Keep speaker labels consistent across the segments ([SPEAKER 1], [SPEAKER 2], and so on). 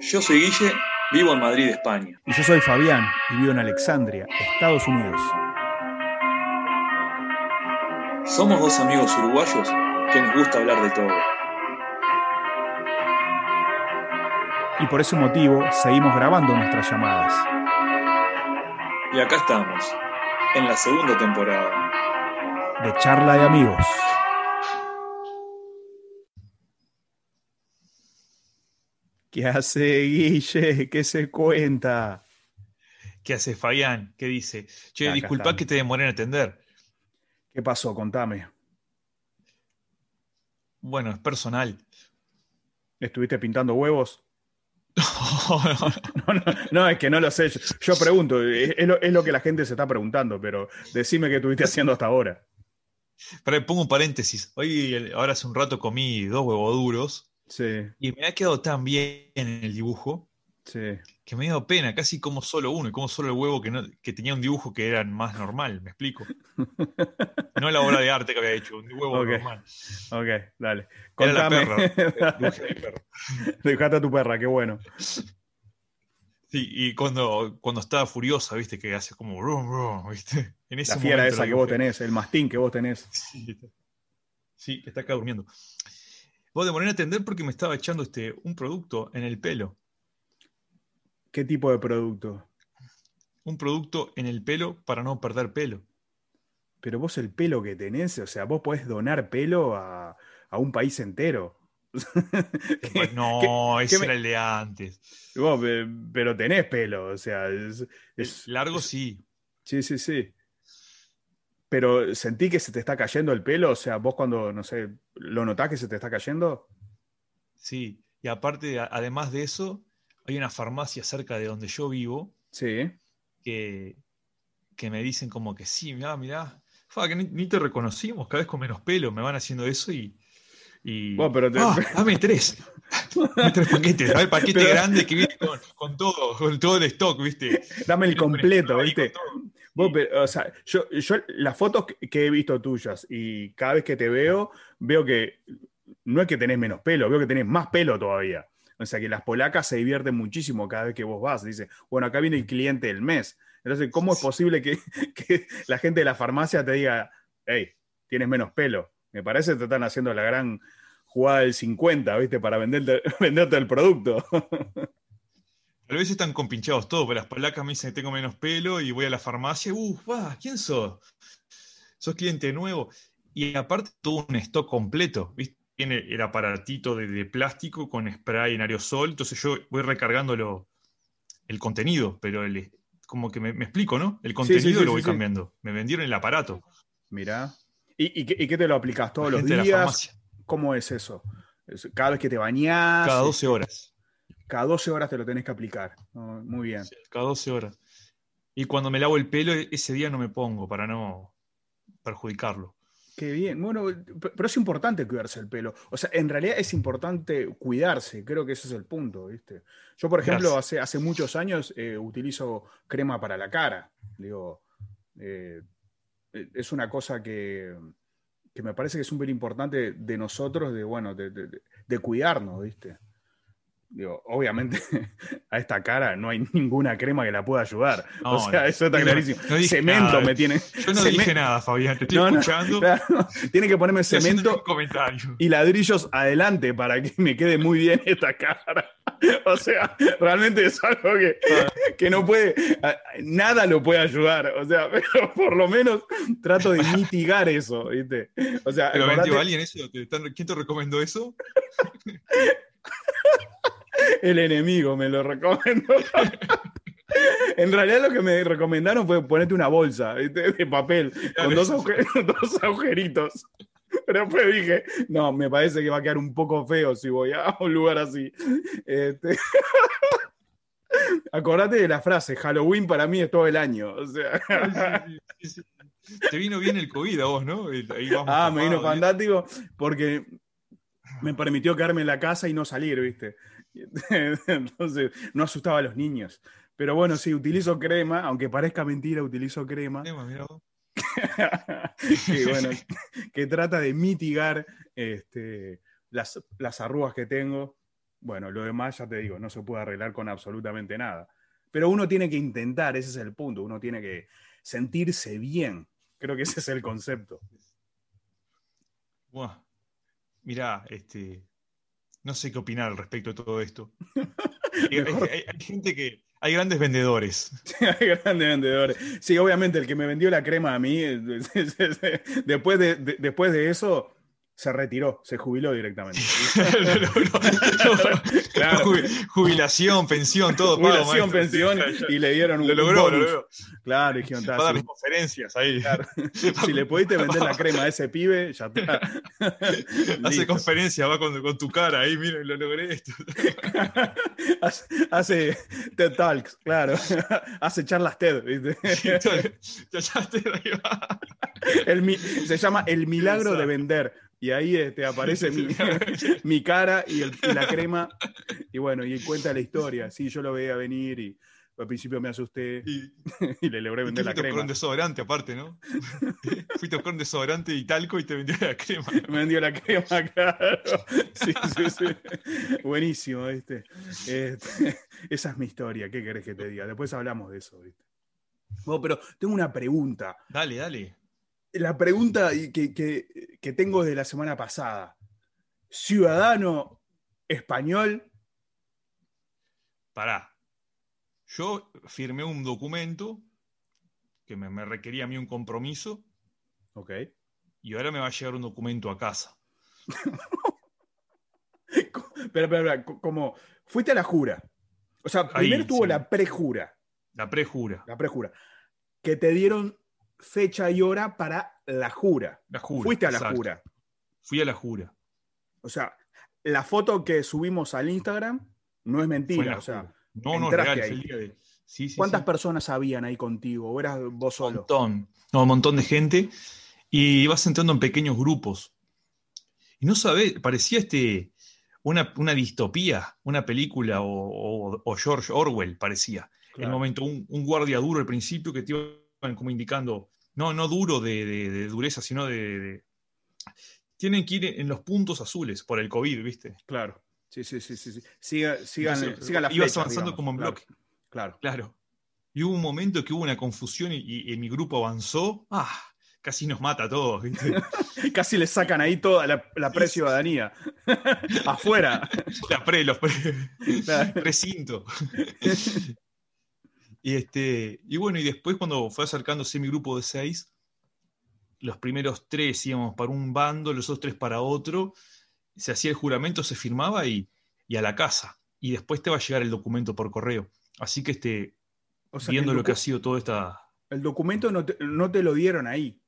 [SPEAKER 1] Yo soy Guille, vivo en Madrid, España.
[SPEAKER 2] Y yo soy Fabián y vivo en Alexandria, Estados Unidos.
[SPEAKER 1] Somos dos amigos uruguayos que nos gusta hablar de todo.
[SPEAKER 2] Y por ese motivo seguimos grabando nuestras llamadas.
[SPEAKER 1] Y acá estamos, en la segunda temporada.
[SPEAKER 2] De charla de amigos. ¿Qué hace Guille? ¿Qué se cuenta?
[SPEAKER 3] ¿Qué hace Fabián? ¿Qué dice? Che,
[SPEAKER 2] Acá
[SPEAKER 3] disculpa que te demoré en atender.
[SPEAKER 2] ¿Qué pasó? Contame.
[SPEAKER 3] Bueno, es personal.
[SPEAKER 2] ¿Estuviste pintando huevos? No, no, no, es que no lo sé. Yo, yo pregunto, es, es lo, es lo que la gente se está preguntando, pero decime qué estuviste haciendo hasta ahora.
[SPEAKER 3] Pero pongo un paréntesis. Hoy, ahora hace un rato comí dos huevos duros
[SPEAKER 2] Sí,
[SPEAKER 3] y me ha quedado tan bien en el dibujo
[SPEAKER 2] sí.
[SPEAKER 3] que me dio pena. Casi como solo uno y como solo el huevo que, no, que tenía un dibujo que era más normal. ¿Me explico? No la obra de arte que había hecho, un huevo normal.
[SPEAKER 2] Ok, dale.
[SPEAKER 3] Era la
[SPEAKER 2] Contame.
[SPEAKER 3] perra. Dibujé a perra.
[SPEAKER 2] Tu perra, qué bueno.
[SPEAKER 3] Sí, y cuando, cuando estaba furiosa, viste, que hace como brum, brum, viste. En ese
[SPEAKER 2] La fiera esa que vos tenés, el mastín que vos tenés.
[SPEAKER 3] Sí, sí, que está acá durmiendo. Vos demoré en atender porque me estaba echando este, un producto en el pelo.
[SPEAKER 2] ¿Qué tipo de producto?
[SPEAKER 3] Un producto en el pelo para no perder pelo.
[SPEAKER 2] Pero vos el pelo que tenés, o sea, vos podés donar pelo a, a un país entero. ¿Qué-
[SPEAKER 3] No,
[SPEAKER 2] qué
[SPEAKER 3] ese era el de antes.
[SPEAKER 2] Vos, pe- pero tenés pelo, o sea, es, es-
[SPEAKER 3] Largo sí.
[SPEAKER 2] Sí, sí, sí. Pero sentí que se te está cayendo el pelo, o sea, vos cuando, no sé, ¿lo notás que se te está cayendo?
[SPEAKER 3] Sí. Y aparte, además de eso, hay una farmacia cerca de donde yo vivo
[SPEAKER 2] Sí.
[SPEAKER 3] que, que me dicen como que sí, mirá, mirá. Que ni, ni te reconocimos, cada vez con menos pelo. Me van haciendo eso y. y
[SPEAKER 2] pero te-
[SPEAKER 3] Ah, dame tres. Dame tres paquetes. Dame el paquete
[SPEAKER 2] Pero-
[SPEAKER 3] grande que viene con, con todo, con todo el stock, ¿viste?
[SPEAKER 2] Dame el completo, ¿viste? Vos, pero, o sea, yo, yo las fotos que- he visto tuyas y cada vez que te veo, veo que no es que tenés menos pelo, veo que tenés más pelo todavía. O sea, que las polacas se divierten muchísimo cada vez que vos vas. Dice, bueno, acá viene el cliente del mes. Entonces, ¿cómo es posible que, que la gente de la farmacia te diga, hey, tienes menos pelo? Me parece que te están haciendo la gran jugada del 50, ¿viste? Para venderte, venderte el producto.
[SPEAKER 3] A veces están compinchados todos, pero las polacas me dicen que tengo menos pelo y voy a la farmacia. ¡Uf! va, ¿Quién sos? ¿Sos cliente nuevo? Y aparte, todo un stock completo, ¿viste? Tiene el aparatito de, de plástico con spray en aerosol, entonces yo voy recargando lo- el contenido, pero el, como que me, me explico, ¿no? El
[SPEAKER 2] sí,
[SPEAKER 3] contenido
[SPEAKER 2] sí,
[SPEAKER 3] lo voy cambiando. Me vendieron el aparato.
[SPEAKER 2] Mirá. ¿Y, y, qué, y qué te lo aplicas todos
[SPEAKER 3] La
[SPEAKER 2] los
[SPEAKER 3] de la
[SPEAKER 2] días?
[SPEAKER 3] farmacia.
[SPEAKER 2] ¿Cómo es eso? Es- Cada vez que te bañás,
[SPEAKER 3] Cada 12 horas.
[SPEAKER 2] Cada 12 horas te lo tenés que aplicar. Muy bien.
[SPEAKER 3] Cada 12 horas. Y cuando me lavo el pelo, e- ese día no me pongo para no perjudicarlo.
[SPEAKER 2] Qué bien. Bueno, pe- pero es importante cuidarse el pelo. O sea, en realidad es importante cuidarse. Creo que ese es el punto, ¿viste? Yo, por ejemplo, hace, hace muchos años eh, utilizo crema para la cara. Digo, eh, es una cosa que, que me parece que es súper importante de nosotros, de, bueno, de, de- de cuidarnos, ¿viste? Digo, obviamente a esta cara no hay ninguna crema que la pueda ayudar.
[SPEAKER 3] No,
[SPEAKER 2] o sea,
[SPEAKER 3] no.
[SPEAKER 2] eso está
[SPEAKER 3] No,
[SPEAKER 2] clarísimo. Cemento
[SPEAKER 3] nada.
[SPEAKER 2] me tiene.
[SPEAKER 3] Yo no dije nada, Fabián, te estoy escuchando.
[SPEAKER 2] claro. Tiene que ponerme
[SPEAKER 3] estoy
[SPEAKER 2] cemento y ladrillos adelante para que me quede muy bien esta cara. O sea, realmente es algo que, que no puede, nada lo puede ayudar. O sea, pero por lo menos trato de mitigar eso, ¿viste? O sea,
[SPEAKER 3] Pero
[SPEAKER 2] acordate,
[SPEAKER 3] alguien eso. ¿Te están- ¿Quién te recomendó eso?
[SPEAKER 2] El enemigo me lo recomendó. En realidad lo que me recomendaron fue ponerte una bolsa ¿viste? de papel con dos, agujer- dos agujeritos. Pero después dije, no, me parece que va a quedar un poco feo si voy a un lugar así. Este, Acordate de la frase, Halloween para mí es todo el año. O sea,
[SPEAKER 3] Sí, sí, sí. Te vino bien el COVID a vos, ¿no? Ahí vamos
[SPEAKER 2] ah, me vino fantástico porque me permitió quedarme en la casa y no salir, ¿viste? Entonces, no asustaba a los niños. Pero bueno, sí, utilizo crema, aunque parezca mentira, utilizo crema.
[SPEAKER 3] vos.
[SPEAKER 2] que, bueno, que trata de mitigar este, las, las arrugas que tengo. Bueno, lo demás ya te digo, no se puede arreglar con absolutamente nada. Pero uno tiene que intentar, ese es el punto, uno tiene que sentirse bien. Creo que ese es el concepto.
[SPEAKER 3] Buah. Mirá, este, no sé qué opinar al respecto de todo esto. hay,
[SPEAKER 2] Mejor-
[SPEAKER 3] hay- hay gente que. Hay grandes vendedores.
[SPEAKER 2] Hay grandes vendedores. Sí, obviamente, el que me vendió la crema a mí, después de, de- después de eso, se retiró, se jubiló directamente.
[SPEAKER 3] Logró- logró-
[SPEAKER 2] Claro.
[SPEAKER 3] Jubi- Jubilación, pensión, todo
[SPEAKER 2] Jubilación, pensión, y le dieron un
[SPEAKER 3] Lo logró,
[SPEAKER 2] un
[SPEAKER 3] lo
[SPEAKER 2] bonus.
[SPEAKER 3] logró.
[SPEAKER 2] Claro, dijeron, "Ta,
[SPEAKER 3] Va a dar conferencias ahí.
[SPEAKER 2] Claro. si le pudiste vender la crema a ese pibe, ya está.
[SPEAKER 3] Hace conferencias, va con, con tu cara ahí, miren, lo logré esto.
[SPEAKER 2] hace, hace TED Talks, claro. hace charlas TED, ¿viste?
[SPEAKER 3] Ya, ya te ahí va.
[SPEAKER 2] El se llama El milagro de vender. Y ahí este, aparece mi, mi cara y, el- y la crema. Y bueno, y cuenta la historia. Sí, yo lo veía venir y al principio me asusté
[SPEAKER 3] Y,
[SPEAKER 2] y le logré vender la
[SPEAKER 3] fuiste
[SPEAKER 2] crema.
[SPEAKER 3] un desodorante aparte, ¿no? Fuiste un desodorante y talco y te vendió la crema.
[SPEAKER 2] Me vendió la crema, claro. Sí, sí, sí. Buenísimo, ¿viste? Este, esa es mi historia. ¿Qué querés que te diga? Después hablamos de eso, ¿viste? Bueno, pero tengo una pregunta.
[SPEAKER 3] Dale, dale.
[SPEAKER 2] La pregunta que, que- que tengo desde la semana pasada. Ciudadano español,
[SPEAKER 3] Pará. Yo firmé un documento que me, me requería a mí un compromiso
[SPEAKER 2] ok.
[SPEAKER 3] y ahora me va a llegar un documento a casa.
[SPEAKER 2] Pero, pero, pero, co- como fuiste a la jura. O sea,
[SPEAKER 3] Ahí,
[SPEAKER 2] primero tuvo
[SPEAKER 3] sí.
[SPEAKER 2] la prejura.
[SPEAKER 3] La prejura.
[SPEAKER 2] La prejura. Que te dieron fecha y hora para la jura.
[SPEAKER 3] La jura.
[SPEAKER 2] Fuiste a la
[SPEAKER 3] exacto.
[SPEAKER 2] jura.
[SPEAKER 3] Fui a la jura.
[SPEAKER 2] O sea, la foto que subimos al Instagram no es mentira. O sea,
[SPEAKER 3] no, no, real, el día de. Sí, sí,
[SPEAKER 2] ¿cuántas
[SPEAKER 3] sí.
[SPEAKER 2] personas habían ahí contigo? ¿O eras vos
[SPEAKER 3] Un
[SPEAKER 2] solo?
[SPEAKER 3] montón. No, un montón de gente. Y vas entrando en pequeños grupos. Y no sabés, parecía este, una, una distopía, una película o, o- o George Orwell, parecía. El
[SPEAKER 2] Claro.
[SPEAKER 3] momento, un, un guardia duro al principio que te iban como indicando, no, no duro de, de- de dureza, sino de, de- Tienen que ir en los puntos azules por el COVID, ¿viste?
[SPEAKER 2] Claro. Sí, sí, sí, sí. Siga- sigan,
[SPEAKER 3] Entonces,
[SPEAKER 2] sigan las
[SPEAKER 3] ibas avanzando
[SPEAKER 2] digamos.
[SPEAKER 3] como en
[SPEAKER 2] Claro,
[SPEAKER 3] bloque.
[SPEAKER 2] Claro.
[SPEAKER 3] Claro. Y hubo un momento que hubo una confusión y, y- y mi grupo avanzó. ¡Ah! Casi nos mata a todos, ¿viste?
[SPEAKER 2] Casi le sacan ahí toda la, la pre-ciudadanía. Afuera.
[SPEAKER 3] La pre, los pre,
[SPEAKER 2] Claro.
[SPEAKER 3] recinto. y, este, y bueno, y después cuando fue acercándose mi grupo de seis, los primeros tres íbamos para un bando, los otros tres para otro, se hacía el juramento, se firmaba y, y a la casa. Y después te va a llegar el documento por correo. Así que este,
[SPEAKER 2] O sea,
[SPEAKER 3] viendo lo que ha sido toda esta...
[SPEAKER 2] el documento no te, no te lo dieron ahí.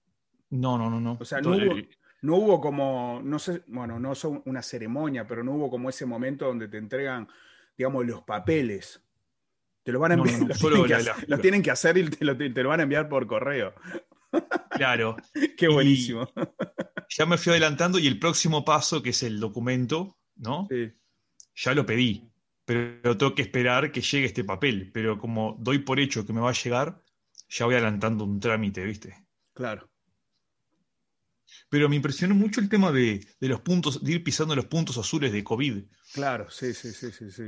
[SPEAKER 3] No, no, no, no.
[SPEAKER 2] O sea, no hubo- No hubo como, no sé, bueno, no son una ceremonia, pero no hubo como ese momento donde te entregan, digamos, los papeles. Te lo van a enviar,
[SPEAKER 3] no, no,
[SPEAKER 2] los,
[SPEAKER 3] solo
[SPEAKER 2] tienen que hacer, tienen que y te lo, te lo van a enviar por correo.
[SPEAKER 3] Claro.
[SPEAKER 2] Qué
[SPEAKER 3] Y-
[SPEAKER 2] buenísimo.
[SPEAKER 3] Ya me fui adelantando y el próximo paso, que es el documento, ¿no?
[SPEAKER 2] Sí.
[SPEAKER 3] Ya lo pedí, pero tengo que esperar que llegue este papel. Pero como doy por hecho que me va a llegar, ya voy adelantando un trámite, ¿viste?
[SPEAKER 2] Claro.
[SPEAKER 3] Pero me impresionó mucho el tema de, de los puntos, de ir pisando los puntos azules de COVID.
[SPEAKER 2] Claro, sí, sí, sí, sí, sí.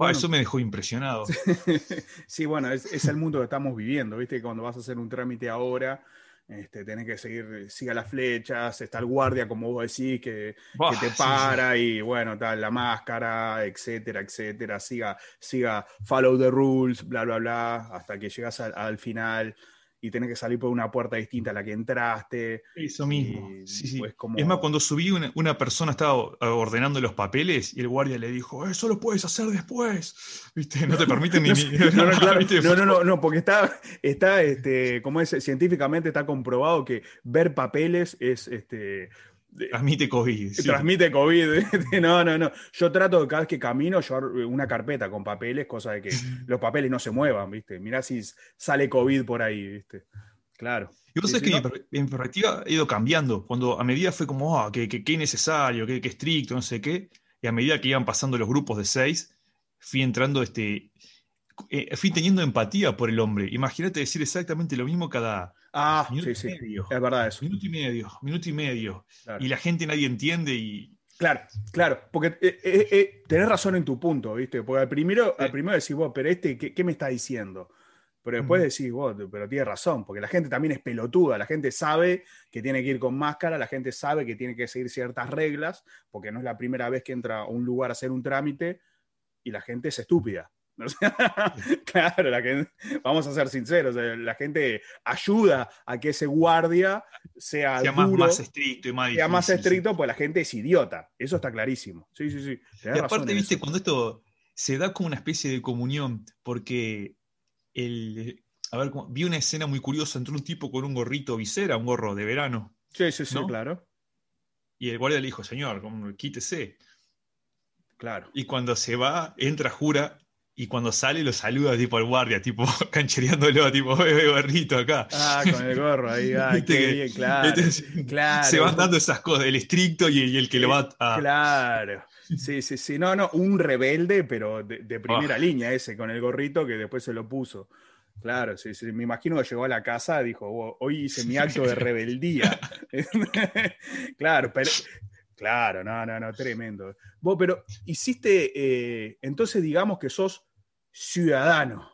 [SPEAKER 3] Ah, eso me dejó impresionado.
[SPEAKER 2] sí, bueno, es, es el mundo que estamos viviendo, ¿viste? Cuando vas a hacer un trámite ahora, este, tenés que seguir, siga las flechas, está el guardia, como vos decís, que, te
[SPEAKER 3] sí,
[SPEAKER 2] para y bueno, tal, la máscara, etcétera, etcétera, siga, siga, follow the rules, bla, bla, bla, hasta que llegas al, al final y tenés que salir por una puerta distinta a la que entraste.
[SPEAKER 3] Eso mismo.
[SPEAKER 2] Y,
[SPEAKER 3] Sí, sí.
[SPEAKER 2] pues, como-
[SPEAKER 3] Es más, cuando subí, una, una persona estaba ordenando los papeles y el guardia le dijo, eso lo puedes hacer después. ¿Viste? No te permiten ni...
[SPEAKER 2] No,
[SPEAKER 3] ni-
[SPEAKER 2] no, no, no, no, no, no, porque está, está este, como es, científicamente está comprobado que ver papeles es, este,
[SPEAKER 3] Transmite COVID. sí.
[SPEAKER 2] transmite COVID. No, no, no. Yo trato de cada vez que camino llevar una carpeta con papeles, cosa de que los papeles no se muevan, ¿viste? Mirá si sale COVID por ahí, ¿viste? Claro.
[SPEAKER 3] Y vos
[SPEAKER 2] Sí,
[SPEAKER 3] sabés
[SPEAKER 2] sí,
[SPEAKER 3] que
[SPEAKER 2] ¿no?
[SPEAKER 3] mi, per- mi perspectiva ha ido cambiando. Cuando a medida fue como, ah, que, que, que innecesario, que, que estricto, no sé qué. Y a medida que iban pasando los grupos de seis, fui entrando, este, eh, fui teniendo empatía por el hombre. Imagínate decir exactamente lo mismo cada
[SPEAKER 2] Ah,
[SPEAKER 3] minuto
[SPEAKER 2] sí,
[SPEAKER 3] y
[SPEAKER 2] sí.
[SPEAKER 3] medio.
[SPEAKER 2] Es verdad eso.
[SPEAKER 3] Minuto y medio, minuto y medio.
[SPEAKER 2] Claro.
[SPEAKER 3] Y la gente nadie entiende y
[SPEAKER 2] Claro, claro, porque eh, eh, eh, tenés razón en tu punto, ¿viste? Porque al primero, al primero decís vos, pero este, ¿qué, qué me está diciendo? Pero después decís vos, pero tiene razón, porque la gente también es pelotuda, la gente sabe que tiene que ir con máscara, la gente sabe que tiene que seguir ciertas reglas, porque no es la primera vez que entra a un lugar a hacer un trámite y la gente es estúpida. Claro, la gente- vamos a ser sinceros, eh, la gente ayuda a que ese guardia sea,
[SPEAKER 3] Sea más,
[SPEAKER 2] duro,
[SPEAKER 3] más estricto y más
[SPEAKER 2] sea más
[SPEAKER 3] difícil, sí.
[SPEAKER 2] estricto, pues la gente es idiota. Eso está clarísimo. Sí, sí, sí.
[SPEAKER 3] Y aparte, viste,
[SPEAKER 2] eso.
[SPEAKER 3] cuando esto se da como una especie de comunión, porque el. A ver, vi una escena muy curiosa entre un tipo con un gorrito visera, un gorro de verano,
[SPEAKER 2] Sí, sí, sí,
[SPEAKER 3] ¿no?
[SPEAKER 2] claro.
[SPEAKER 3] y el guardia le dijo, señor, quítese.
[SPEAKER 2] Claro.
[SPEAKER 3] Y cuando se va, entra, jura, y cuando sale lo saluda tipo al guardia, tipo canchereándolo, tipo, "Eh, gorrito acá.
[SPEAKER 2] Ah, con el gorro ahí,
[SPEAKER 3] Viste
[SPEAKER 2] qué bien, claro.
[SPEAKER 3] Entonces,
[SPEAKER 2] claro.
[SPEAKER 3] se van dando esas cosas, el estricto y, y el que lo va a...
[SPEAKER 2] Claro. Sí, sí, sí. No, no, un rebelde, pero de, de primera
[SPEAKER 3] Ah.
[SPEAKER 2] línea ese, con el gorrito que después se lo puso. Claro, sí, sí. Me imagino que llegó a la casa y dijo, "Oh, hoy hice mi acto de rebeldía. claro, pero. Claro, no, no, no, tremendo. Vos, pero hiciste, eh, entonces digamos que sos ciudadano.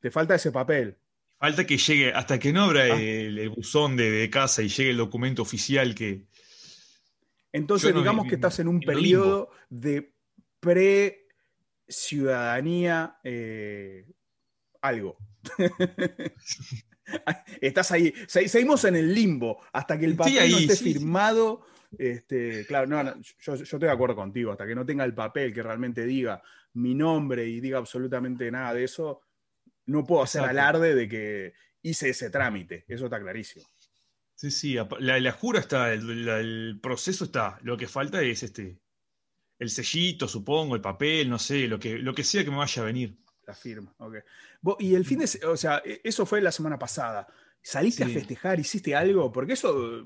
[SPEAKER 2] Te falta ese papel.
[SPEAKER 3] Falta que llegue, hasta que no abra
[SPEAKER 2] Ah.
[SPEAKER 3] el, el buzón de, de casa y llegue el documento oficial que...
[SPEAKER 2] Entonces,
[SPEAKER 3] no
[SPEAKER 2] digamos que estás en un periodo de pre-ciudadanía eh, algo. estás ahí. Se- seguimos en el limbo hasta que el papel no
[SPEAKER 3] ahí,
[SPEAKER 2] esté
[SPEAKER 3] sí, sí.
[SPEAKER 2] Este, claro, no, no, yo, yo estoy de acuerdo contigo. Hasta que no tenga el papel que realmente diga mi nombre y diga absolutamente nada de eso, no puedo hacer
[SPEAKER 3] Exacto.
[SPEAKER 2] alarde de que hice ese trámite. Eso está clarísimo.
[SPEAKER 3] Sí, sí, la, la jura está, el, la- el proceso está. Lo que falta es este el sellito, supongo, el papel, no sé, lo que, lo que sea que me vaya a venir.
[SPEAKER 2] La firma, ok. Y el fin de, o sea, e- eso fue la semana pasada. ¿Saliste a festejar? ¿Hiciste algo? Porque eso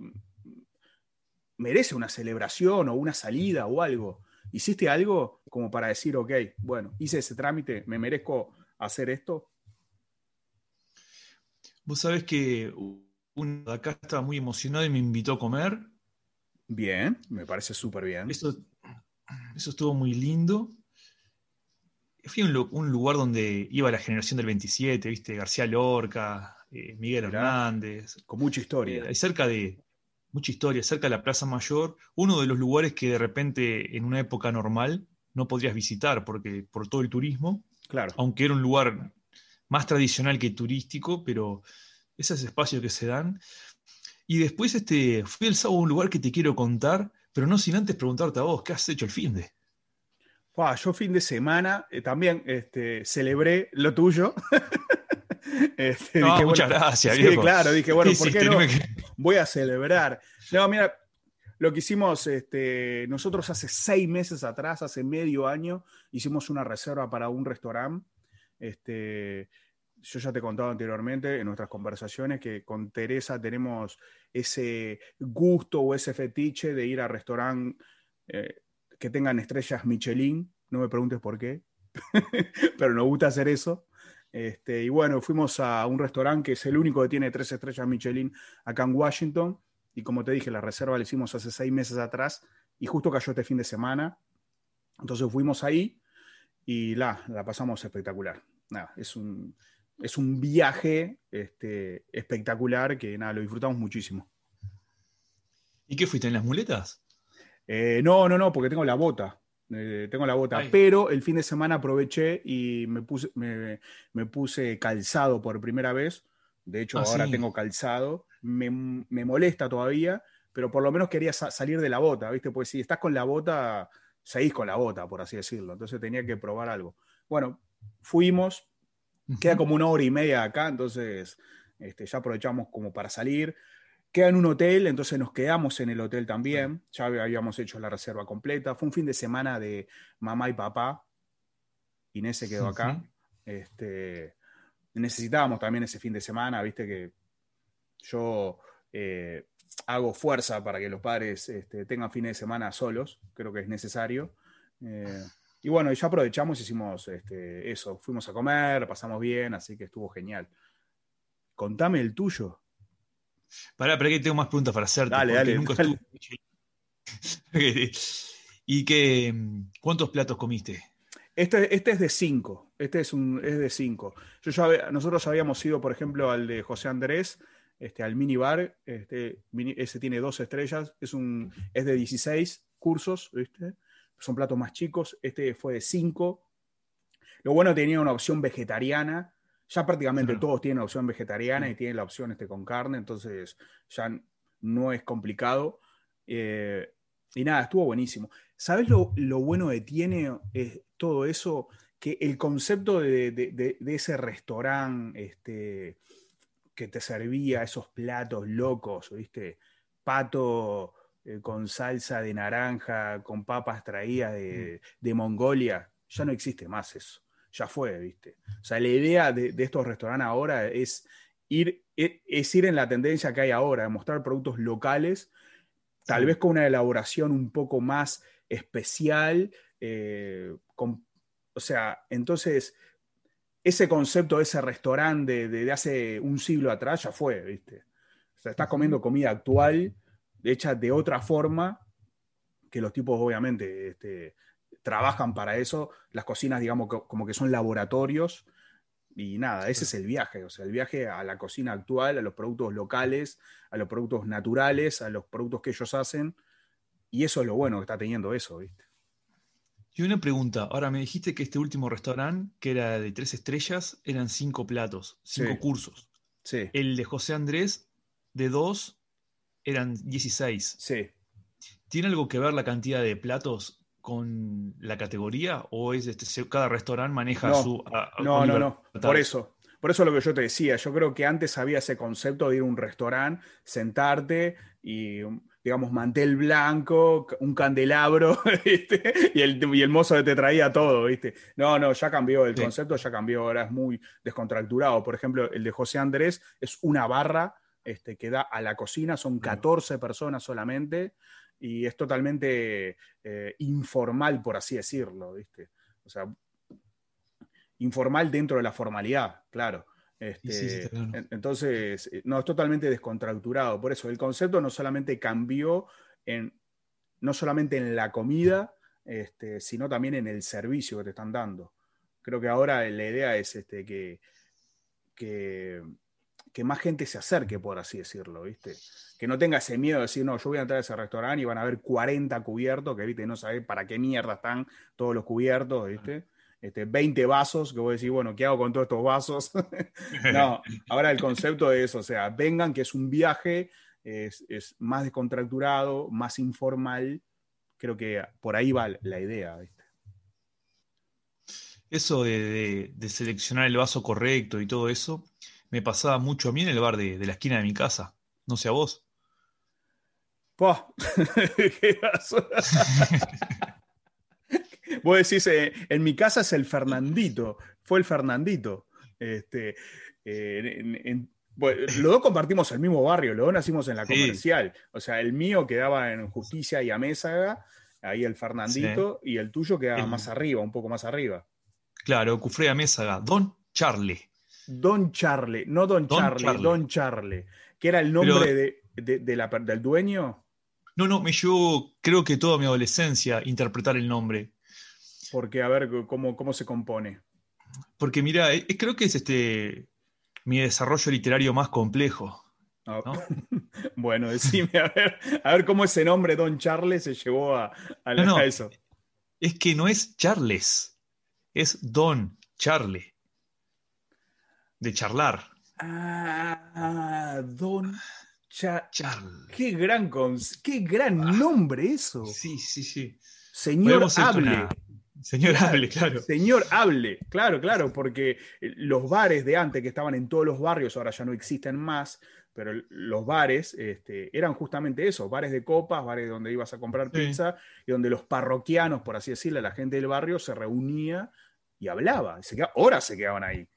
[SPEAKER 2] merece una celebración o una salida o algo. ¿Hiciste algo como para decir, ok, bueno, hice ese trámite, me merezco hacer esto?
[SPEAKER 3] Vos sabés que uno de acá estaba muy emocionado y me invitó a comer.
[SPEAKER 2] Bien, me parece súper bien.
[SPEAKER 3] Eso, eso estuvo muy lindo. Fui a un, lu- un lugar donde iba la generación del 27, ¿viste? García Lorca, eh, Miguel
[SPEAKER 2] Mirá.
[SPEAKER 3] Hernández,
[SPEAKER 2] Con mucha historia.
[SPEAKER 3] Eh, cerca de, mucha historia, cerca de la Plaza Mayor, uno de los lugares que de repente en una época normal no podrías visitar porque, por todo el turismo,
[SPEAKER 2] Claro.
[SPEAKER 3] aunque era un lugar más tradicional que turístico, pero esos espacios que se dan. Y después este, fui el sábado a un lugar que te quiero contar, pero no sin antes preguntarte a vos, ¿qué has hecho el fin de?
[SPEAKER 2] Fua, yo fin de semana eh, también este, celebré lo tuyo. Este,
[SPEAKER 3] No,
[SPEAKER 2] dije,
[SPEAKER 3] muchas
[SPEAKER 2] bueno,
[SPEAKER 3] gracias,
[SPEAKER 2] sí,
[SPEAKER 3] viejo.
[SPEAKER 2] claro, dije, bueno,
[SPEAKER 3] ¿Qué
[SPEAKER 2] ¿por qué no? Voy a celebrar. No, mira, lo que hicimos este, nosotros hace seis meses atrás, hace medio año, hicimos una reserva para un restaurante. Este, yo ya te he contado anteriormente en nuestras conversaciones que con Teresa tenemos ese gusto o ese fetiche de ir a restaurantes eh, que tengan estrellas Michelin. No me preguntes por qué, pero nos gusta hacer eso. Este, y bueno, fuimos a un restaurante que es el único que tiene tres estrellas Michelin acá en Washington. Y como te dije, la reserva la hicimos hace seis meses atrás y justo cayó este fin de semana. Entonces fuimos ahí y la, la pasamos espectacular. Nada, es un, es un viaje este, espectacular que nada, lo disfrutamos muchísimo.
[SPEAKER 3] ¿Y qué fuiste en las muletas?
[SPEAKER 2] Eh, no, no, no, porque tengo la bota. Eh, tengo la bota,
[SPEAKER 3] Ay.
[SPEAKER 2] pero el fin de semana aproveché y me puse, me, me puse calzado por primera vez. De hecho,
[SPEAKER 3] Ah,
[SPEAKER 2] ahora
[SPEAKER 3] sí.
[SPEAKER 2] tengo calzado. Me, me molesta todavía, pero por lo menos quería sa- salir de la bota, ¿viste? Pues si estás con la bota, seguís con la bota, por así decirlo. Entonces tenía que probar algo. Bueno, fuimos, queda como una hora y media acá, entonces este, ya aprovechamos como para salir. Queda en un hotel, entonces nos quedamos en el hotel también. Ya habíamos hecho la reserva completa. Fue un fin de semana de mamá y papá. Inés se quedó acá. Este, necesitábamos también ese fin de semana, viste que yo eh, hago fuerza para que los padres este, tengan fines de semana solos, creo que es necesario. Eh, y bueno, ya aprovechamos, hicimos este, eso, fuimos a comer, pasamos bien, así que estuvo genial. Contame el tuyo.
[SPEAKER 3] Pará, pará que tengo más preguntas para hacerte.
[SPEAKER 2] Dale, dale,
[SPEAKER 3] nunca
[SPEAKER 2] dale.
[SPEAKER 3] estuve. ¿Y qué, cuántos platos comiste?
[SPEAKER 2] Este, este es de cinco. Este es, un, es de cinco. Yo ya, nosotros habíamos ido, por ejemplo, al de José Andrés, este, al minibar. Este, ese tiene dos estrellas. Es, un, es de 16 cursos, ¿viste? Son platos más chicos. Este fue de cinco. Lo bueno tenía una opción vegetariana. Ya prácticamente todos tienen opción vegetariana y tienen la opción este con carne, entonces ya no es complicado. Eh, y nada, estuvo buenísimo. ¿Sabes lo, bueno que tiene todo eso? Que el concepto de, ese restaurante este, que te servía esos platos locos, ¿viste? Pato eh, con salsa de naranja, con papas traídas de, mm. de Mongolia, ya no existe más eso ya fue, ¿viste? O sea, la idea de, estos restaurantes ahora es ir, e, es ir en la tendencia que hay ahora, de mostrar productos locales, tal vez con una elaboración un poco más especial, eh, o sea, entonces ese concepto de ese restaurante de, hace un siglo atrás ya fue, ¿viste? O sea, estás comiendo comida actual, hecha de otra forma, que los tipos obviamente este, trabajan para eso, las cocinas, digamos, como que son laboratorios. Y nada, ese es el viaje, o sea, el viaje a la cocina actual, a los productos locales, a los productos naturales, a los productos que ellos hacen. Y eso es lo bueno que está teniendo eso, ¿viste?
[SPEAKER 3] Y una pregunta, ahora me dijiste que este último restaurante, que era de tres estrellas, eran cinco platos, cinco cursos.
[SPEAKER 2] Sí.
[SPEAKER 3] El de José Andrés, de dos, eran 16.
[SPEAKER 2] Sí.
[SPEAKER 3] ¿Tiene algo que ver la cantidad de platos con la categoría o es este, cada restaurante maneja su...
[SPEAKER 2] no, no, no, por eso. Por eso lo que yo te decía, yo creo que antes había ese concepto de ir a un restaurante, sentarte y, digamos, mantel blanco, un candelabro, Y, el, y el mozo te traía todo, ¿viste? No, no, ya cambió, el concepto ya cambió, ahora es muy descontracturado. Por ejemplo, el de José Andrés es una barra este, que da a la cocina, son 14 personas solamente, y es totalmente eh, informal, por así decirlo, ¿viste? O sea, informal dentro de la formalidad, claro. Este, entonces, eh, no, es totalmente descontracturado. Por eso, el concepto no solamente cambió en, no solamente en la comida, este, sino también en el servicio que te están dando. Creo que ahora la idea es este, que, que que más gente se acerque, por así decirlo, ¿viste? Que no tenga ese miedo de decir, no, yo voy a entrar a ese restaurante y van a haber 40 cubiertos, que, ¿viste? No sabés para qué mierda están todos los cubiertos, ¿viste? Este, 20 vasos, que voy a decir, bueno, ¿qué hago con todos estos vasos? no, ahora el concepto es, o sea, vengan, que es un viaje, es, más descontracturado, más informal, creo que por ahí va la idea, ¿viste?
[SPEAKER 3] Eso de seleccionar el vaso correcto y todo eso, me pasaba mucho a mí en el bar de, la esquina de mi casa. No sé a vos.
[SPEAKER 2] ¿Qué Vos decís, eh, en mi casa es el Fernandito, fue el Fernandito. Este, eh, los dos compartimos el mismo barrio, los dos nacimos en la comercial. O sea, el mío quedaba en Justicia y Amézaga, ahí el Fernandito, y el tuyo quedaba más arriba, un poco más arriba.
[SPEAKER 3] Claro, Cufré Amézaga, Don Charlie.
[SPEAKER 2] Don Charlie, no Don, Charlie, Don Charlie, que era el nombre de, la, del dueño.
[SPEAKER 3] No, no, me llevó, creo que toda mi adolescencia interpretar el nombre.
[SPEAKER 2] Porque, a ver, ¿cómo, cómo se compone?
[SPEAKER 3] Porque, mira, creo que es este mi desarrollo literario más complejo.
[SPEAKER 2] Bueno, decime, a ver, a ver cómo ese nombre Don Charles se llevó a, a eso.
[SPEAKER 3] Es que no es Charles, es Don Charlie de charlar.
[SPEAKER 2] Ah, Don Charles. Qué gran, qué gran ah. nombre eso.
[SPEAKER 3] Sí, sí, sí.
[SPEAKER 2] Señor Hable.
[SPEAKER 3] Señor Hable, claro.
[SPEAKER 2] Señor Hable, claro, claro, porque los bares de antes que estaban en todos los barrios ahora ya no existen más, pero los bares este, eran justamente eso, bares de copas, bares donde ibas a comprar pizza y donde los parroquianos, por así decirlo, la gente del barrio se reunía y hablaba. Se horas se quedaban ahí.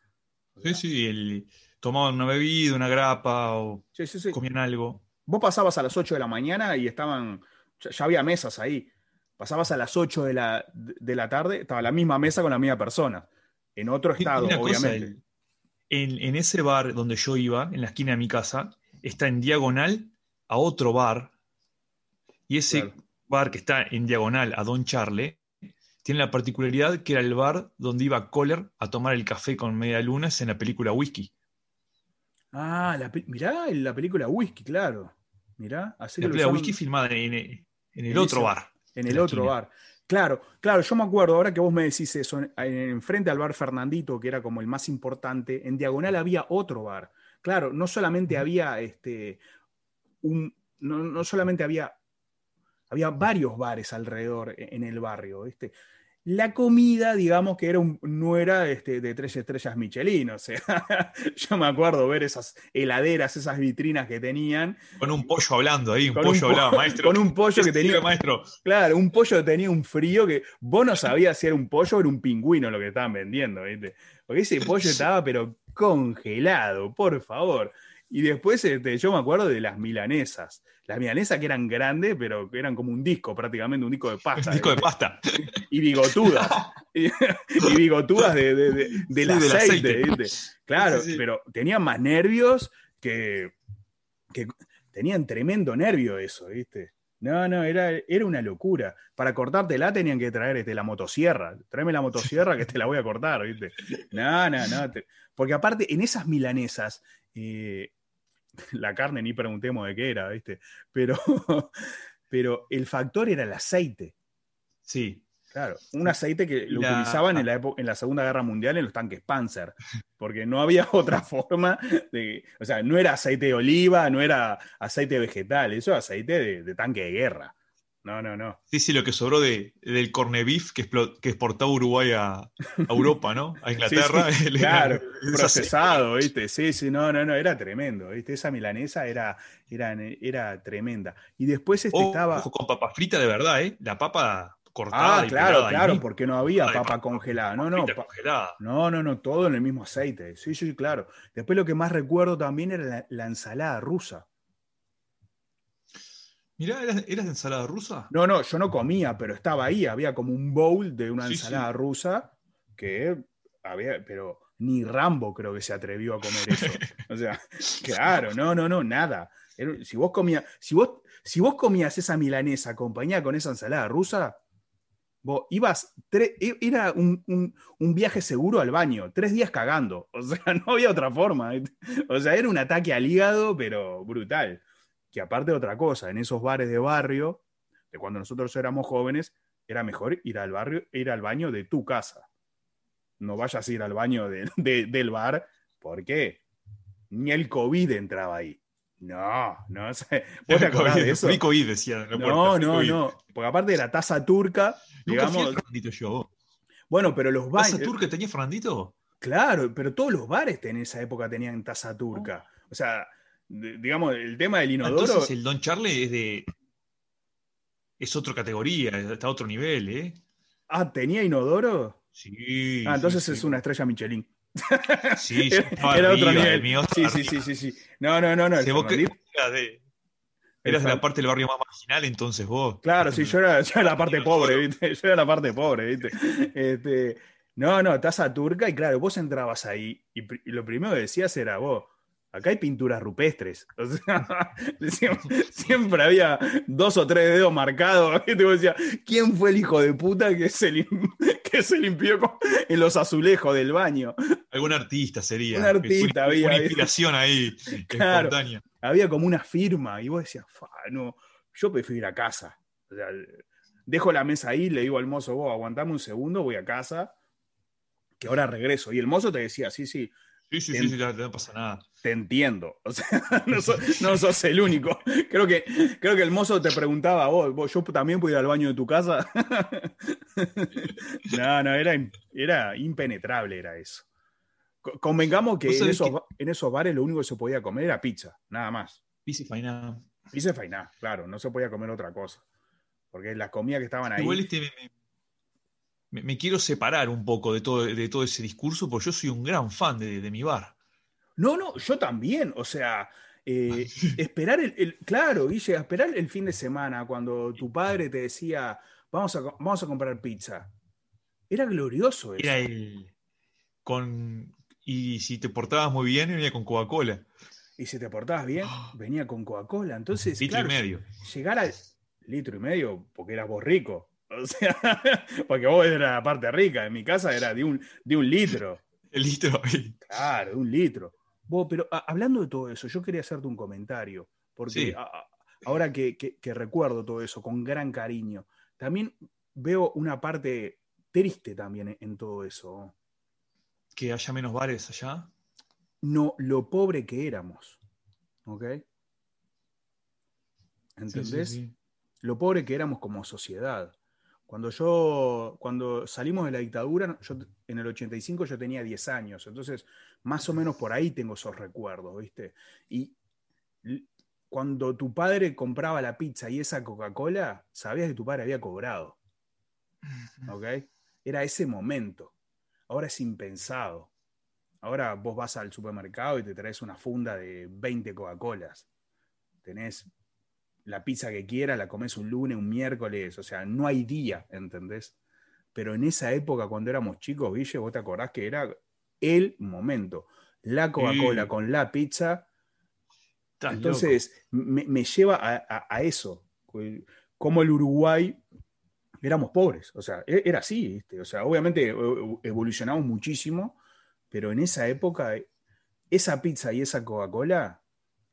[SPEAKER 3] Sí, sí, tomaban una bebida, una grapa o comían algo.
[SPEAKER 2] Vos pasabas a las 8 de la mañana y estaban, ya, había mesas ahí. Pasabas a las 8 de la, de la, tarde, estaba la misma mesa con la misma persona. En otro estado, obviamente.
[SPEAKER 3] en, ese bar donde yo iba, en la esquina de mi casa, está en diagonal a otro bar. Y ese, bar que está en diagonal a Don Charle, tiene la particularidad que era el bar donde iba Kohler a tomar el café con media lunas en la película Whisky.
[SPEAKER 2] Ah, la, mirá la película Whisky, claro. Mirá,
[SPEAKER 3] así La película Whisky filmada en, el otro bar.
[SPEAKER 2] En el otro bar. Claro, claro, yo me acuerdo, ahora que vos me decís eso, enfrente al bar Fernandito, que era como el más importante, en diagonal había otro bar. Claro, no solamente había este un, no, solamente había, había varios bares alrededor e, en el barrio, ¿viste? La comida, digamos que era un, no era este, de tres estrellas Michelin, o sea, yo me acuerdo ver esas heladeras, esas vitrinas que tenían.
[SPEAKER 3] Con un pollo hablando ahí, un pollo hablaba, maestro.
[SPEAKER 2] Con un pollo que tenía. Maestro. Claro, un pollo que tenía un frío que vos no sabías si era un pollo o era un pingüino lo que estaban vendiendo, ¿viste? Porque ese pollo estaba, pero congelado, por favor. Y después este, yo me acuerdo de las milanesas. Las milanesas que eran grandes, pero que eran como un disco, prácticamente un disco de pasta.
[SPEAKER 3] Un disco de pasta.
[SPEAKER 2] Y bigotudas. y, bigotudas de, de, del, aceite, Claro, pero tenían más nervios que, que. Tenían tremendo nervio eso, ¿viste? No, no, era, era una locura. Para cortártela tenían que traer este, la motosierra. Tráeme la motosierra que te la voy a cortar, ¿viste? No, no, no. porque aparte, en esas milanesas, eh, la carne ni preguntemos de qué era, ¿viste? Pero, pero el factor era el aceite.
[SPEAKER 3] Sí.
[SPEAKER 2] Claro, un aceite que lo utilizaban en la, en la Segunda Guerra Mundial en los tanques Panzer, porque no había otra forma de, o sea, no era aceite de oliva, no era aceite vegetal, eso era aceite de tanque de guerra. No, no, no.
[SPEAKER 3] Sí, sí, lo que sobró de, del cornebif que, que exportaba Uruguay a, Europa, ¿no? A Inglaterra.
[SPEAKER 2] claro, procesado, ¿viste? Sí, sí, no, no, no, era tremendo, ¿viste? Esa milanesa era, era, era tremenda. Y después este estaba...
[SPEAKER 3] Ojo, con papa frita de verdad, ¿eh? La papa cortada.
[SPEAKER 2] Ah, claro, claro, porque no había papa, congelada. No, no, no, no, no, todo en el mismo aceite. Sí, sí, claro. Después lo que más recuerdo también era la ensalada rusa.
[SPEAKER 3] Mirá, ¿eras, de ensalada rusa?
[SPEAKER 2] No, no, yo no comía, pero estaba ahí. Había como un bowl de una ensalada rusa que había, pero ni Rambo creo que se atrevió a comer eso. O sea, claro, no, no, no, nada. Si vos comías, si vos, si vos comías esa milanesa acompañada con esa ensalada rusa, vos ibas, e, era un, un, viaje seguro al baño, tres días cagando. O sea, no había otra forma. O sea, era un ataque al hígado, pero brutal que aparte de otra cosa, en esos bares de barrio, de cuando nosotros éramos jóvenes, era mejor ir al barrio, ir al baño de tu casa. No vayas a ir al baño del bar, porque ni el COVID entraba ahí. No, no sé. ¿Vos te acordás de eso?
[SPEAKER 3] COVID decía.
[SPEAKER 2] No, no, no. Porque aparte de la taza turca, digamos.
[SPEAKER 3] yo.
[SPEAKER 2] Bueno, pero los bares.
[SPEAKER 3] ¿Taza turca tenía Fernandito?
[SPEAKER 2] Claro, pero todos los bares en esa época tenían taza turca. O sea, digamos, el tema del inodoro.
[SPEAKER 3] Entonces el Don Charlie es de. Es otra categoría, está a otro nivel, ¿eh?
[SPEAKER 2] Ah, ¿tenía inodoro?
[SPEAKER 3] Sí.
[SPEAKER 2] Ah, entonces es una estrella Michelin.
[SPEAKER 3] Sí, era otro nivel.
[SPEAKER 2] sí, sí, sí, sí, sí. No, no, no, no.
[SPEAKER 3] eras de, eras de la parte del barrio más marginal, entonces vos.
[SPEAKER 2] Claro, sí, yo era, yo era la parte pobre, ¿viste? Yo era la parte pobre, ¿viste? Este, no, no, taza turca, y claro, vos entrabas ahí, y, y lo primero que decías era vos Acá hay pinturas rupestres. siempre, había dos o tres dedos marcados. Y te decía, ¿quién fue el hijo de puta que se, que se limpió en los azulejos del baño?
[SPEAKER 3] Algún artista sería.
[SPEAKER 2] Un artista había.
[SPEAKER 3] Una inspiración ahí, espontánea.
[SPEAKER 2] Había como una firma. Y vos decías, no, yo prefiero ir a casa. dejo la mesa ahí, le digo al mozo, vos aguantame un segundo, voy a casa, que ahora regreso. Y el mozo te decía, sí, sí,
[SPEAKER 3] Sí, sí, sí, sí, no pasa nada.
[SPEAKER 2] Te entiendo. O sea, no, sos, el único. Creo que, creo que el mozo te preguntaba, vos, yo también puedo ir al baño de tu casa. no, no, era, era impenetrable, era eso. Convengamos que en esos, en esos bares lo único que se podía comer era pizza, nada más.
[SPEAKER 3] Pizza y fainá.
[SPEAKER 2] Pizza y fainá, claro, no se podía comer otra cosa. Porque las comidas que estaban ahí.
[SPEAKER 3] Igual este me, quiero separar un poco de todo, de todo ese discurso, porque yo soy un gran fan de, mi bar.
[SPEAKER 2] No, no, yo también. O sea, eh, esperar el, Claro, Guille, esperar el fin de semana cuando tu padre te decía, vamos a, vamos a comprar pizza. Era glorioso eso.
[SPEAKER 3] Era el. Con, y si te portabas muy bien, venía con Coca-Cola.
[SPEAKER 2] Y si te portabas bien, venía con Coca-Cola. Entonces,
[SPEAKER 3] claro, y medio.
[SPEAKER 2] llegar al, litro y medio, porque eras vos rico. O sea, porque vos eras la parte rica. En mi casa era de un, de un litro.
[SPEAKER 3] El litro.
[SPEAKER 2] Claro, de un litro. Vos, pero a- hablando de todo eso, yo quería hacerte un comentario. Porque
[SPEAKER 3] Sí.
[SPEAKER 2] a- a- ahora que, que- que recuerdo todo eso con gran cariño, también veo una parte triste también en, en todo eso.
[SPEAKER 3] Que haya menos bares allá.
[SPEAKER 2] No, lo pobre que éramos. ¿Ok? ¿Entendés?
[SPEAKER 3] sí, sí.
[SPEAKER 2] lo pobre que éramos como sociedad. Cuando yo, cuando salimos de la dictadura, yo, en el 85 yo tenía 10 años, entonces más o menos por ahí tengo esos recuerdos, ¿viste? Y cuando tu padre compraba la pizza y esa Coca-Cola, sabías que tu padre había cobrado, ¿ok? Era ese momento. Ahora es impensado. Ahora vos vas al supermercado y te traes una funda de 20 Coca-Colas. Tenés la pizza que quieras, la comes un lunes, un miércoles, o sea, no hay día, ¿entendés? Pero en esa época, cuando éramos chicos, Guille, vos te acordás que era el momento. La Coca-Cola con la pizza.
[SPEAKER 3] Estás
[SPEAKER 2] Entonces, me, me lleva a, a- a eso. Como el Uruguay éramos pobres. O sea, e- era así, ¿viste? O sea, obviamente e- evolucionamos muchísimo, pero en esa época, esa pizza y esa Coca-Cola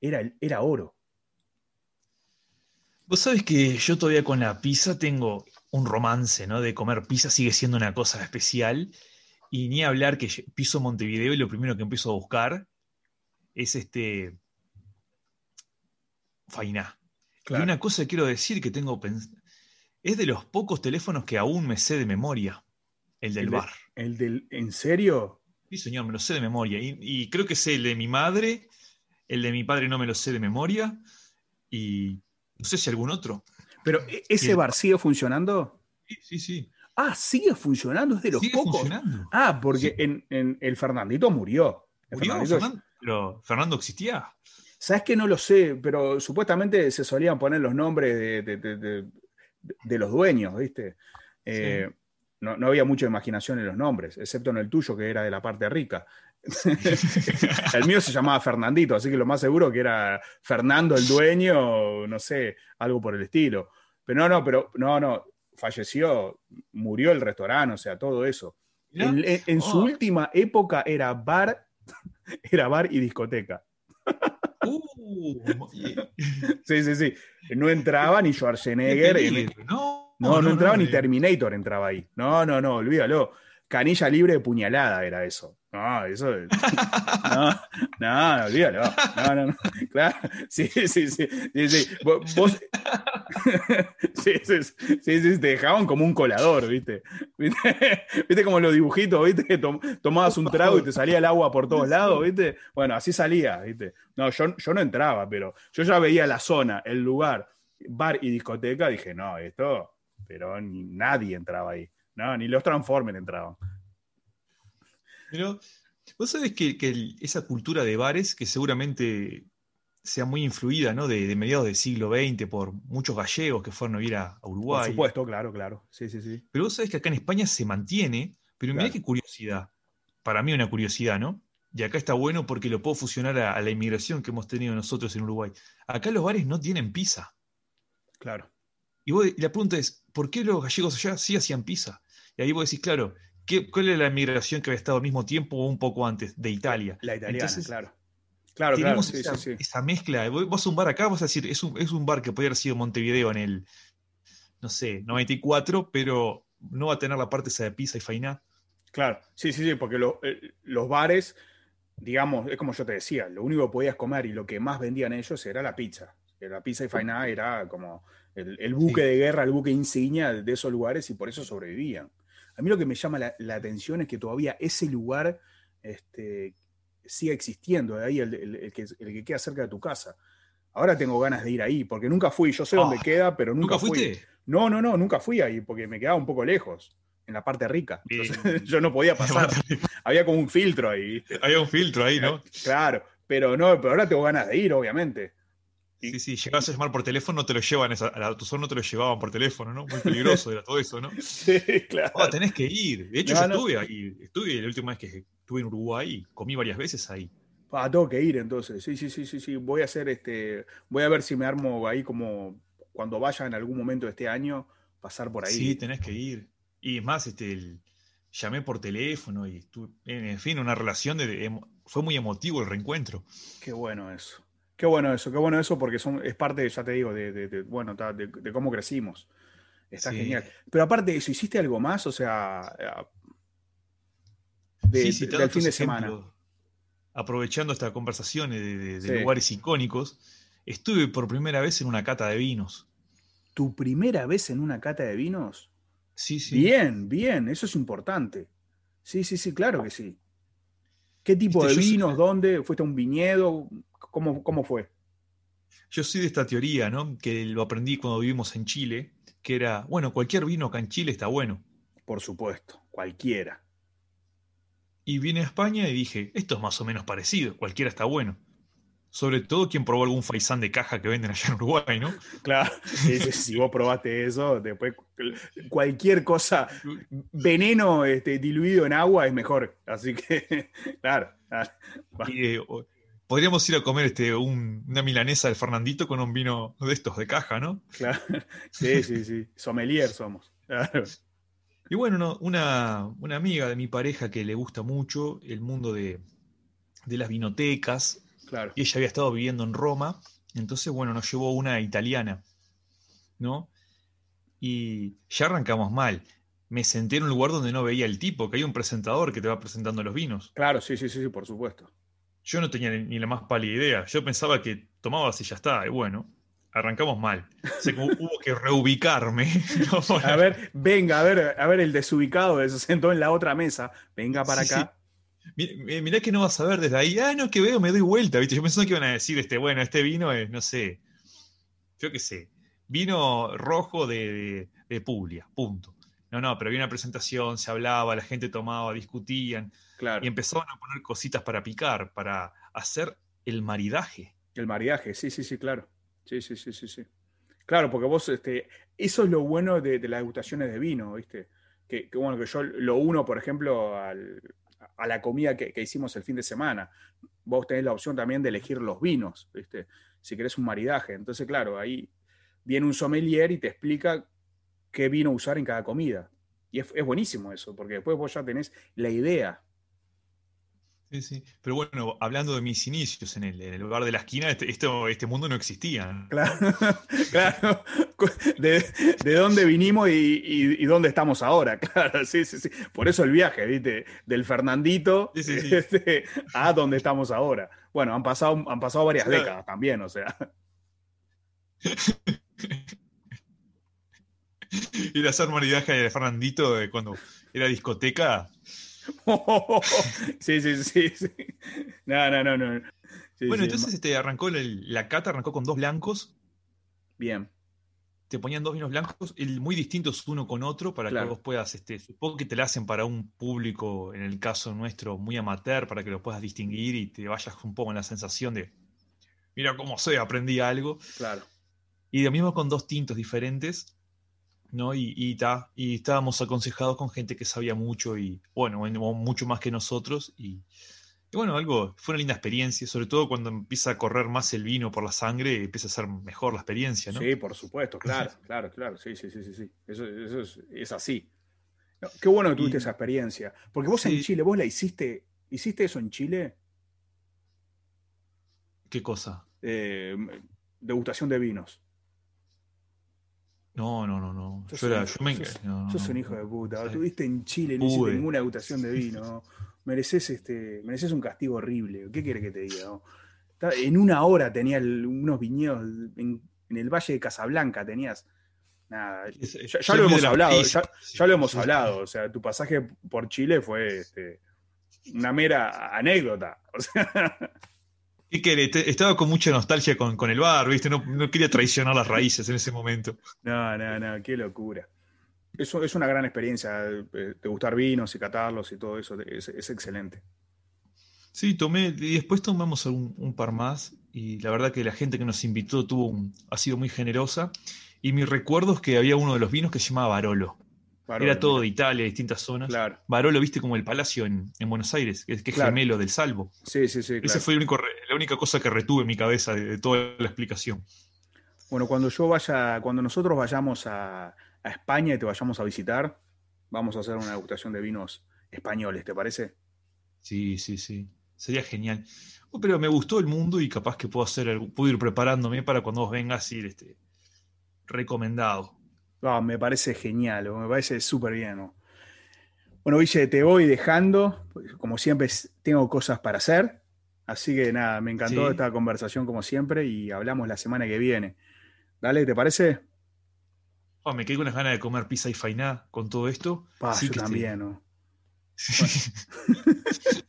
[SPEAKER 2] era, era oro.
[SPEAKER 3] Vos sabés que yo todavía con la pizza tengo un romance, ¿no? De comer pizza sigue siendo una cosa especial. Y ni hablar que piso Montevideo y lo primero que empiezo a buscar es este. Fainá.
[SPEAKER 2] Claro.
[SPEAKER 3] Y una cosa que quiero decir que tengo pens- es de los pocos teléfonos que aún me sé de memoria. El del
[SPEAKER 2] El de-
[SPEAKER 3] bar.
[SPEAKER 2] El del, ¿En serio?
[SPEAKER 3] Sí, señor, me lo sé de memoria. Y, y creo que sé el de mi madre, el de mi padre no me lo sé de memoria. Y no sé si algún otro.
[SPEAKER 2] Pero ¿e- ese bar sigue funcionando.
[SPEAKER 3] Sí, sí, sí.
[SPEAKER 2] Ah, sigue funcionando, es de los
[SPEAKER 3] Sigue
[SPEAKER 2] pocos.
[SPEAKER 3] funcionando.
[SPEAKER 2] Ah, porque
[SPEAKER 3] Sí.
[SPEAKER 2] en, en- el Fernandito murió. El
[SPEAKER 3] ¿Murió
[SPEAKER 2] Fernandito-
[SPEAKER 3] Fernando? Pero Fernando existía.
[SPEAKER 2] Sabes que no lo sé, pero supuestamente se solían poner los nombres de, de- de- de- de los dueños, ¿viste? Eh, no, no había mucha imaginación en los nombres, excepto en el tuyo, que era de la parte rica. el mío se llamaba Fernandito, así que lo más seguro que era Fernando el dueño, no sé, algo por el estilo. Pero no, no, pero no, no, falleció, murió el restaurante, o sea, todo eso.
[SPEAKER 3] Mirá.
[SPEAKER 2] En, su
[SPEAKER 3] Oh.
[SPEAKER 2] última época era bar, era bar y discoteca.
[SPEAKER 3] Uh,
[SPEAKER 2] Sí, sí, sí. No entraba ni Schwarzenegger. en-
[SPEAKER 3] peligro. No,
[SPEAKER 2] no, no, entraba ni
[SPEAKER 3] eh.
[SPEAKER 2] Terminator entraba ahí. No, no, no, olvídalo. Canilla libre de puñalada era eso. No, eso. No, no, no, olvídalo. No, no, no. Claro. Sí, sí, sí. sí, sí. Vos. Sí, sí, sí, te dejaban como un colador, ¿viste? ¿Viste? ¿Viste como los dibujitos, ¿viste? Tomabas un trago y te salía el agua por todos lados, ¿viste? Bueno, así salía, ¿viste? No, yo, yo no entraba, pero yo ya veía la zona, el lugar, bar y discoteca, dije, no, esto, pero ni nadie entraba ahí. No, ni los Transformers entraban.
[SPEAKER 3] Pero vos sabés que, que el- esa cultura de bares, que seguramente sea muy influida, ¿no? De, de mediados del siglo XX por muchos gallegos que fueron a vivir a, a
[SPEAKER 2] Por
[SPEAKER 3] Uruguay.
[SPEAKER 2] supuesto, claro, claro. Sí, sí, sí.
[SPEAKER 3] Pero vos sabés que acá en España se mantiene, pero mirá
[SPEAKER 2] Claro.
[SPEAKER 3] qué curiosidad. Para mí una curiosidad, ¿no? Y acá está bueno porque lo puedo fusionar a, a la inmigración que hemos tenido nosotros en Uruguay. Acá los bares no tienen pizza.
[SPEAKER 2] Claro.
[SPEAKER 3] Y, vos- y la pregunta es, ¿por qué los gallegos allá sí hacían pizza? Y ahí vos decís, claro, ¿qué, ¿cuál es la inmigración que había estado al mismo tiempo o un poco antes de Italia?
[SPEAKER 2] La italiana,
[SPEAKER 3] Entonces,
[SPEAKER 2] claro. Claro, claro.
[SPEAKER 3] Tenemos
[SPEAKER 2] Sí,
[SPEAKER 3] esa,
[SPEAKER 2] sí, sí.
[SPEAKER 3] esa mezcla. Vos vas a un bar acá, vas a decir, es un, es un bar que podría haber sido Montevideo en el, no sé, 94, pero no va a tener la parte esa de pizza y fainá.
[SPEAKER 2] Claro, sí, sí, sí, porque lo- eh, los bares, digamos, es como yo te decía, lo único que podías comer y lo que más vendían ellos era la pizza. La pizza y fainá era como el, el buque de guerra, el buque insignia de esos lugares y por eso sobrevivían. A mí lo que me llama la, la atención es que todavía ese lugar este, siga existiendo, de ahí el, el- el que, el que queda cerca de tu casa. Ahora tengo ganas de ir ahí, porque nunca fui, yo sé dónde
[SPEAKER 3] Ah,
[SPEAKER 2] queda, pero nunca,
[SPEAKER 3] ¿Nunca
[SPEAKER 2] fui.
[SPEAKER 3] fuiste?
[SPEAKER 2] No, no, no, nunca fui ahí, porque me quedaba un poco lejos, en la parte rica. Entonces, yo no podía pasar. Había como un filtro ahí, ¿viste?
[SPEAKER 3] Había un filtro ahí, ¿no?
[SPEAKER 2] Claro, pero no, pero ahora tengo ganas de ir, obviamente.
[SPEAKER 3] Sí, sí, llegabas a llamar por teléfono, no te lo llevan, esa- a la autosón no te lo llevaban por teléfono, ¿no? Muy peligroso era todo eso, ¿no?
[SPEAKER 2] Sí, claro.
[SPEAKER 3] Ah, tenés que ir. De hecho,
[SPEAKER 2] No,
[SPEAKER 3] yo
[SPEAKER 2] no.
[SPEAKER 3] estuve ahí, estuve la última vez que estuve en Uruguay comí varias veces ahí.
[SPEAKER 2] Ah, tengo que ir entonces. Sí, sí, sí, sí, sí. Voy a hacer este. Voy a ver si me armo ahí como cuando vaya en algún momento de este año, pasar por ahí.
[SPEAKER 3] Sí, tenés que ir. Y es más, este, llamé por teléfono y estuve, en fin, una relación de, fue muy emotivo el reencuentro.
[SPEAKER 2] Qué bueno eso. Qué bueno eso, qué bueno eso, porque son, es parte, ya te digo, de, bueno, de, cómo crecimos. Está genial. Pero aparte de eso, ¿hiciste algo más? O sea,
[SPEAKER 3] de, del fin de semana. Aprovechando esta conversación de, lugares icónicos, estuve por primera vez en una cata de vinos.
[SPEAKER 2] ¿Tu primera vez en una cata de vinos?
[SPEAKER 3] Sí, sí.
[SPEAKER 2] Bien, bien, eso es importante. Sí, sí, sí, claro que sí. ¿Qué tipo de vinos? ¿Dónde? ¿Fuiste a un viñedo? ¿Cómo, ¿Cómo fue?
[SPEAKER 3] Yo soy de esta teoría, ¿no? Que lo aprendí cuando vivimos en Chile, que era, bueno, cualquier vino acá en Chile está bueno.
[SPEAKER 2] Por supuesto, cualquiera.
[SPEAKER 3] Y vine a España y dije, esto es más o menos parecido, cualquiera está bueno. Sobre todo quien probó algún faisán de caja que venden allá en Uruguay, ¿no?
[SPEAKER 2] Claro, si vos probaste eso, después cualquier cosa, veneno este, diluido en agua es mejor. Así que, claro.
[SPEAKER 3] Eh, podríamos ir a comer este, una milanesa del Fernandito con un vino de estos de caja, ¿no?
[SPEAKER 2] Claro, sí, sí, sí. Sommelier somos. Claro.
[SPEAKER 3] Y bueno, una, amiga de mi pareja que le gusta mucho el mundo de, las vinotecas.
[SPEAKER 2] Claro.
[SPEAKER 3] Y ella había estado viviendo en Roma. Entonces, bueno, nos llevó una italiana. ¿No? Y ya arrancamos mal. Me senté en un lugar donde no veía el tipo, que hay un presentador que te va presentando los vinos.
[SPEAKER 2] Claro, sí, sí, sí, sí por supuesto.
[SPEAKER 3] Yo no tenía ni la más pálida idea. Yo pensaba que tomabas y ya está. Y bueno, arrancamos mal. hubo que reubicarme.
[SPEAKER 2] A ver, venga, a ver, a ver el desubicado se sentó en la otra mesa. Venga para acá.
[SPEAKER 3] Mirá que no vas a ver desde ahí. Ah, no, que veo, me doy vuelta, ¿viste? Yo pensaba que iban a decir, este, bueno, este vino es, no sé, yo qué sé, vino rojo de, de, Puglia, punto. No, no, pero había una presentación, se hablaba, la gente tomaba, discutían.
[SPEAKER 2] Claro.
[SPEAKER 3] Y empezaban a poner cositas para picar, para hacer el maridaje.
[SPEAKER 2] El maridaje, sí, sí, sí, claro. Sí, sí, sí, sí, sí. Claro, porque vos, este, eso es lo bueno de, las degustaciones de vino, ¿viste? Que, bueno, que yo lo uno, por ejemplo, a la comida que, hicimos el fin de semana. Vos tenés la opción también de elegir los vinos. Si querés un maridaje. Entonces, claro, ahí viene un sommelier y te explica qué vino usar en cada comida. Y es, es buenísimo eso, porque después vos ya tenés la idea
[SPEAKER 3] Sí, sí. Pero bueno, hablando de mis inicios en el, lugar de la esquina, este, este mundo no existía.
[SPEAKER 2] Claro, claro. De, dónde vinimos y, dónde estamos ahora, claro, sí, sí, sí. Por eso el viaje, ¿viste? Del Fernandito este, a dónde estamos ahora. Bueno, han pasado, han pasado varias décadas también, o sea.
[SPEAKER 3] Ir a hacer maridaje de Fernandito cuando era discoteca
[SPEAKER 2] sí, sí, sí, sí. No, no, no, no.
[SPEAKER 3] bueno, entonces este, arrancó la cata, arrancó con dos blancos.
[SPEAKER 2] Bien.
[SPEAKER 3] Te ponían dos vinos blancos, muy distintos uno con otro, para que vos puedas, este, supongo que te la hacen para un público, en el caso nuestro, muy amateur, para que lo puedas distinguir y te vayas un poco en la sensación de, mira cómo sé, aprendí algo.
[SPEAKER 2] Claro.
[SPEAKER 3] Y de mismo con dos tintos diferentes, ¿no? Y, y, y estábamos aconsejados con gente que sabía mucho y, bueno, mucho más que nosotros. Y, bueno, algo, fue una linda experiencia, sobre todo cuando empieza a correr más el vino por la sangre, empieza a ser mejor la experiencia, ¿no?
[SPEAKER 2] Sí, por supuesto, claro, claro, claro, sí, sí, sí, sí, Eso, es, así. qué bueno que tuviste esa experiencia. Porque vos en Chile, vos la hiciste, ¿hiciste eso en Chile?
[SPEAKER 3] ¿Qué cosa?
[SPEAKER 2] Eh, degustación de vinos.
[SPEAKER 3] No, no, no, no.
[SPEAKER 2] Yo, era, yo me... sos, un hijo de puta. Estuviste en Chile, no hiciste ninguna degustación de vino. Mereces, este, mereces un castigo horrible. ¿Qué quiere que te diga? En una hora tenías unos viñedos en, el Valle de Casablanca, tenías. Nada, ya, lo hemos hablado, ya, lo hemos hablado. O sea, tu pasaje por Chile fue este, una mera anécdota. O sea,
[SPEAKER 3] estaba con mucha nostalgia con, el bar, ¿viste? No, quería traicionar las raíces en ese momento.
[SPEAKER 2] No, no, no, qué locura. Eso es una gran experiencia, eh, de gustar vinos y catarlos y todo eso, es, excelente.
[SPEAKER 3] Sí, tomé, y después tomamos un, par más, y la verdad que la gente que nos invitó tuvo ha sido muy generosa. Y mi recuerdo es que había uno de los vinos que se llamaba Barolo. Era todo de Italia, distintas zonas.
[SPEAKER 2] Claro.
[SPEAKER 3] Barolo, viste como el palacio en, Buenos Aires, que, es gemelo del Salvo.
[SPEAKER 2] Sí, sí, sí.
[SPEAKER 3] Esa fue la única cosa que retuve en mi cabeza de, toda la explicación.
[SPEAKER 2] Bueno, cuando yo vaya, cuando nosotros vayamos a, a España y te vayamos a visitar, vamos a hacer una degustación de vinos españoles, ¿te parece?
[SPEAKER 3] Sí, sí, sí. Sería genial. Oh, pero me gustó el mundo y capaz que puedo hacer algo- puedo ir preparándome para cuando vos vengas ir este, recomendado.
[SPEAKER 2] Ah, me parece genial, me parece súper bien. ¿no? Bueno, Ville, te voy dejando. Como siempre, tengo cosas para hacer. Así que nada, me encantó
[SPEAKER 3] Sí.
[SPEAKER 2] esta conversación como siempre y hablamos la semana que viene. Dale, ¿te parece?
[SPEAKER 3] Oh, me quedé con las ganas de comer pizza y fainá con todo esto.
[SPEAKER 2] Pa,
[SPEAKER 3] Así
[SPEAKER 2] yo
[SPEAKER 3] que este-
[SPEAKER 2] también, ¿no?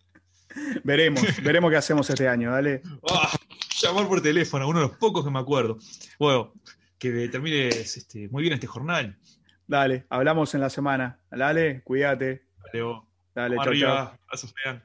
[SPEAKER 2] Veremos, veremos qué hacemos este año, dale.
[SPEAKER 3] Ah, llamar por teléfono, uno de los pocos que me acuerdo. Bueno, que termines este, muy bien este jornal.
[SPEAKER 2] Dale, hablamos en la semana. Dale, cuídate. Dale,
[SPEAKER 3] Vamos
[SPEAKER 2] chau, chau.
[SPEAKER 3] arriba. Fean.